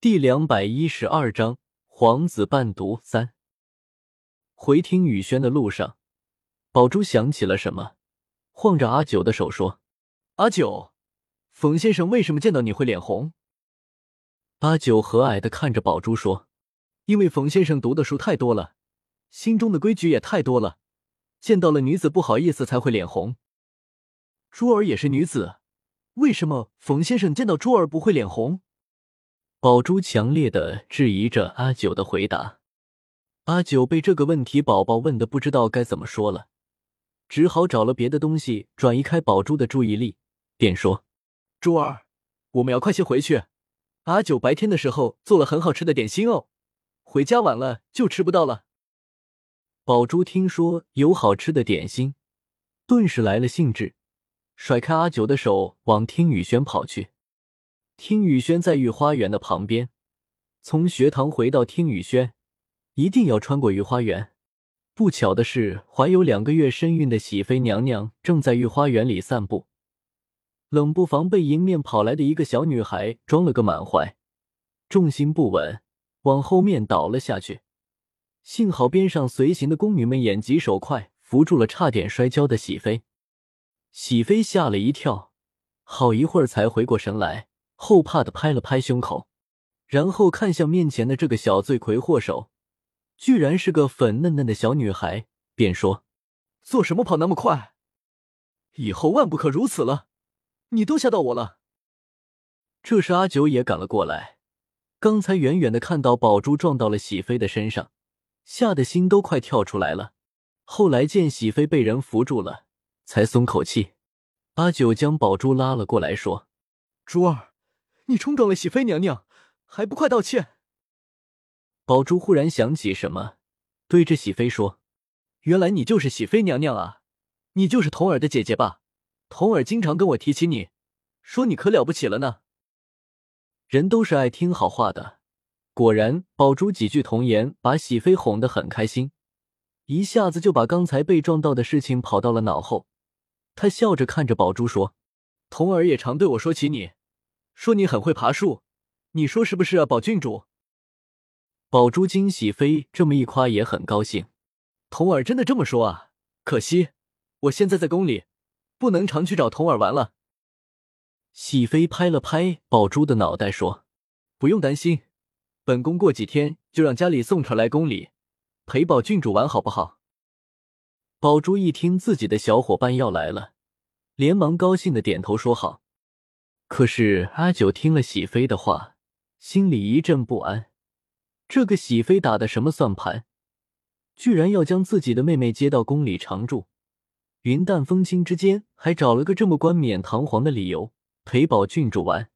第两百一十二章皇子伴读三。回听雨轩的路上，宝珠想起了什么，晃着阿九的手说：“阿九，冯先生为什么见到你会脸红？”阿九和蔼的看着宝珠说：“因为冯先生读的书太多了，心中的规矩也太多了，见到了女子不好意思才会脸红。珠儿也是女子，为什么冯先生见到珠儿不会脸红？”宝珠强烈的质疑着阿九的回答，阿九被这个问题宝宝问的不知道该怎么说了，只好找了别的东西转移开宝珠的注意力，便说：“珠儿，我们要快些回去。阿九白天的时候做了很好吃的点心哦，回家晚了就吃不到了。”宝珠听说有好吃的点心，顿时来了兴致，甩开阿九的手往听雨轩跑去。听雨轩在御花园的旁边，从学堂回到听雨轩，一定要穿过御花园。不巧的是，怀有两个月身孕的喜妃娘娘正在御花园里散步，冷不防被迎面跑来的一个小女孩装了个满怀，重心不稳，往后面倒了下去。幸好边上随行的宫女们眼疾手快，扶住了差点摔跤的喜妃。喜妃吓了一跳，好一会儿才回过神来。后怕的拍了拍胸口，然后看向面前的这个小罪魁祸首，居然是个粉嫩嫩的小女孩，便说：“做什么跑那么快？以后万不可如此了！你都吓到我了。”这时阿九也赶了过来，刚才远远的看到宝珠撞到了喜飞的身上，吓得心都快跳出来了。后来见喜飞被人扶住了，才松口气。阿九将宝珠拉了过来，说：“珠儿。”你冲撞了喜妃娘娘，还不快道歉！宝珠忽然想起什么，对着喜妃说：“原来你就是喜妃娘娘啊！你就是童儿的姐姐吧？童儿经常跟我提起你，说你可了不起了呢。”人都是爱听好话的，果然，宝珠几句童言把喜妃哄得很开心，一下子就把刚才被撞到的事情跑到了脑后。他笑着看着宝珠说：“童儿也常对我说起你。”说你很会爬树，你说是不是啊，宝郡主？宝珠惊喜妃这么一夸，也很高兴。童儿真的这么说啊？可惜我现在在宫里，不能常去找童儿玩了。喜妃拍了拍宝珠的脑袋，说：“不用担心，本宫过几天就让家里送车来宫里陪宝郡主玩，好不好？”宝珠一听自己的小伙伴要来了，连忙高兴的点头说好。可是阿九听了喜妃的话，心里一阵不安。这个喜妃打的什么算盘？居然要将自己的妹妹接到宫里常住，云淡风轻之间还找了个这么冠冕堂皇的理由陪宝郡主玩。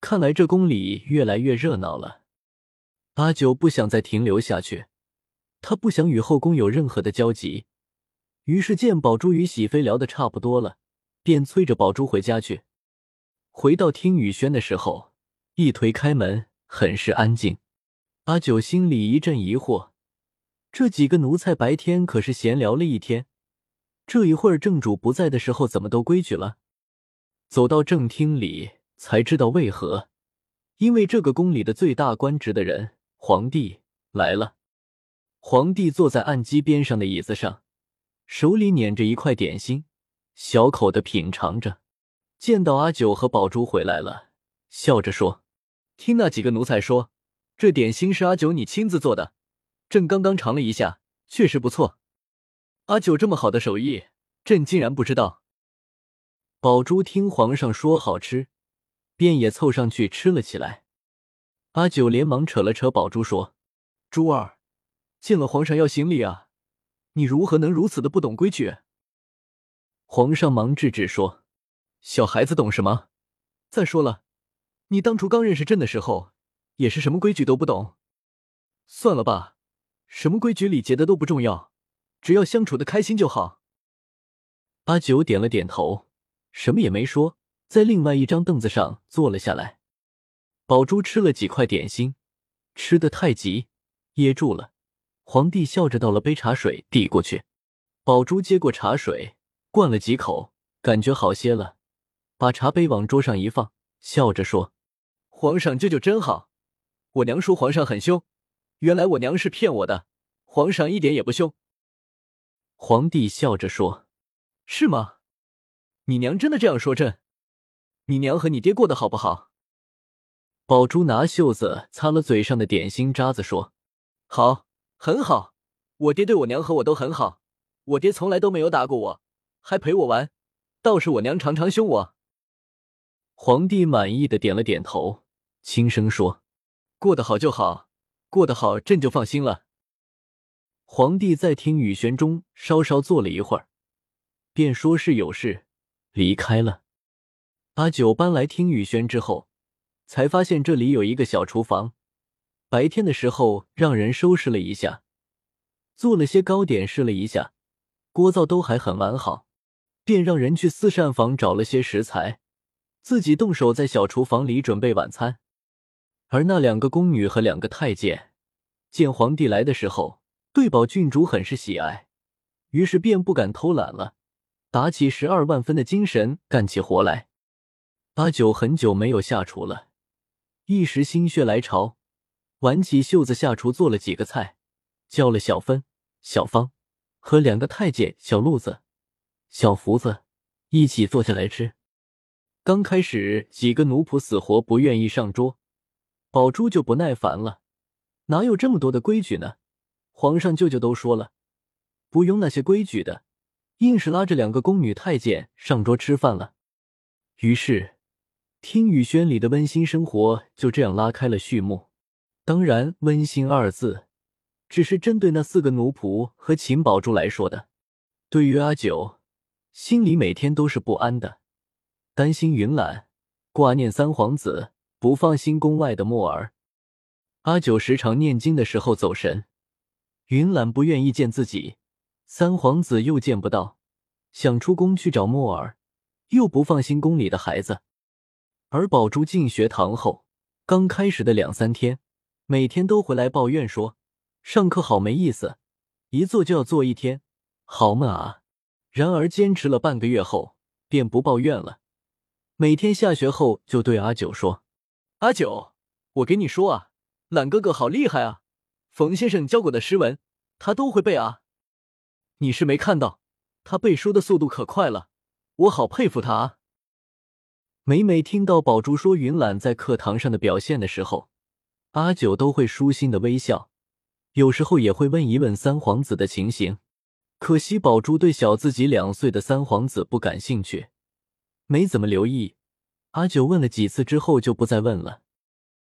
看来这宫里越来越热闹了。阿九不想再停留下去，他不想与后宫有任何的交集。于是见宝珠与喜妃聊得差不多了，便催着宝珠回家去。回到听雨轩的时候，一推开门，很是安静。阿九心里一阵疑惑：这几个奴才白天可是闲聊了一天，这一会儿正主不在的时候，怎么都规矩了？走到正厅里，才知道为何。因为这个宫里的最大官职的人——皇帝来了。皇帝坐在案几边上的椅子上，手里捻着一块点心，小口的品尝着。见到阿九和宝珠回来了，笑着说：“听那几个奴才说，这点心是阿九你亲自做的，朕刚刚尝了一下，确实不错。阿九这么好的手艺，朕竟然不知道。”宝珠听皇上说好吃，便也凑上去吃了起来。阿九连忙扯了扯宝珠说：“珠儿，见了皇上要行礼啊，你如何能如此的不懂规矩？”皇上忙制止说。小孩子懂什么？再说了，你当初刚认识朕的时候，也是什么规矩都不懂。算了吧，什么规矩礼节的都不重要，只要相处的开心就好。阿九点了点头，什么也没说，在另外一张凳子上坐了下来。宝珠吃了几块点心，吃的太急，噎住了。皇帝笑着倒了杯茶水递过去，宝珠接过茶水，灌了几口，感觉好些了。把茶杯往桌上一放，笑着说：“皇上舅舅真好，我娘说皇上很凶，原来我娘是骗我的，皇上一点也不凶。皇帝笑着说：“是吗？你娘真的这样说？朕，你娘和你爹过得好不好？”宝珠拿袖子擦了嘴上的点心渣子，说：“好，很好。我爹对我娘和我都很好，我爹从来都没有打过我，还陪我玩。倒是我娘常常凶我。”皇帝满意的点了点头，轻声说：“过得好就好，过得好，朕就放心了。”皇帝在听雨轩中稍稍坐了一会儿，便说是有事离开了。阿九搬来听雨轩之后，才发现这里有一个小厨房。白天的时候让人收拾了一下，做了些糕点，试了一下，锅灶都还很完好，便让人去四膳房找了些食材，自己动手在小厨房里准备晚餐。而那两个宫女和两个太监见皇帝来的时候，对宝郡主很是喜爱，于是便不敢偷懒了，打起十二万分的精神干起活来。阿九很久没有下厨了，一时心血来潮，挽起袖子下厨做了几个菜，叫了小芬、小芳和两个太监小路子、小福子一起坐下来吃。刚开始几个奴仆死活不愿意上桌，宝珠就不耐烦了，哪有这么多的规矩呢？皇上、舅舅都说了，不用那些规矩的，硬是拉着两个宫女太监上桌吃饭了。于是，听雨轩里的温馨生活就这样拉开了序幕。当然，温馨二字只是针对那四个奴仆和秦宝珠来说的。对于阿九，心里每天都是不安的，担心云岚，挂念三皇子，不放心宫外的墨儿。阿九时常念经的时候走神。云岚不愿意见自己，三皇子又见不到，想出宫去找墨儿，又不放心宫里的孩子。而宝珠进学堂后，刚开始的两三天，每天都回来抱怨说上课好没意思，一坐就要坐一天，好闷啊！然而坚持了半个月后，便不抱怨了。每天下学后就对阿九说：“阿九，我给你说啊，懒哥哥好厉害啊！”冯先生教过的诗文，他都会背啊！你是没看到，他背书的速度可快了，我好佩服他啊！每每听到宝珠说云岚在课堂上的表现的时候，阿九都会舒心的微笑，有时候也会问一问三皇子的情形。可惜宝珠对小自己两岁的三皇子不感兴趣，没怎么留意。阿九问了几次之后，就不再问了。